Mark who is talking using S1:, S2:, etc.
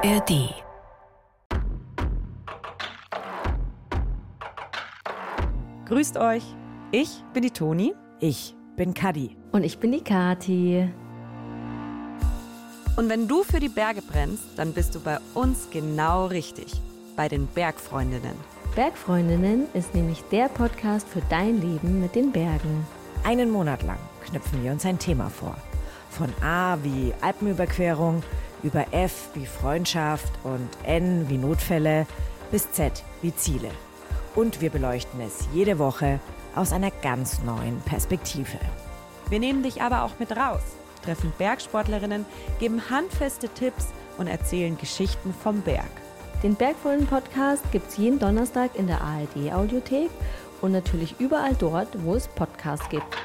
S1: ARD.
S2: Grüßt euch. Ich bin die Toni.
S3: Ich bin Kadi.
S4: Und ich bin die Kati.
S2: Und wenn du für die Berge brennst, dann bist du bei uns genau richtig. Bei den Bergfreundinnen.
S4: Bergfreundinnen ist nämlich der Podcast für dein Leben mit den Bergen.
S3: Einen Monat lang knüpfen wir uns ein Thema vor. Von A wie Alpenüberquerung über F wie Freundschaft und N wie Notfälle bis Z wie Ziele. Und wir beleuchten es jede Woche aus einer ganz neuen Perspektive.
S2: Wir nehmen dich aber auch mit raus, treffen Bergsportlerinnen, geben handfeste Tipps und erzählen Geschichten vom Berg.
S4: Den Bergfreunde-Podcast gibt es jeden Donnerstag in der ARD-Audiothek und natürlich überall dort, wo es Podcasts gibt.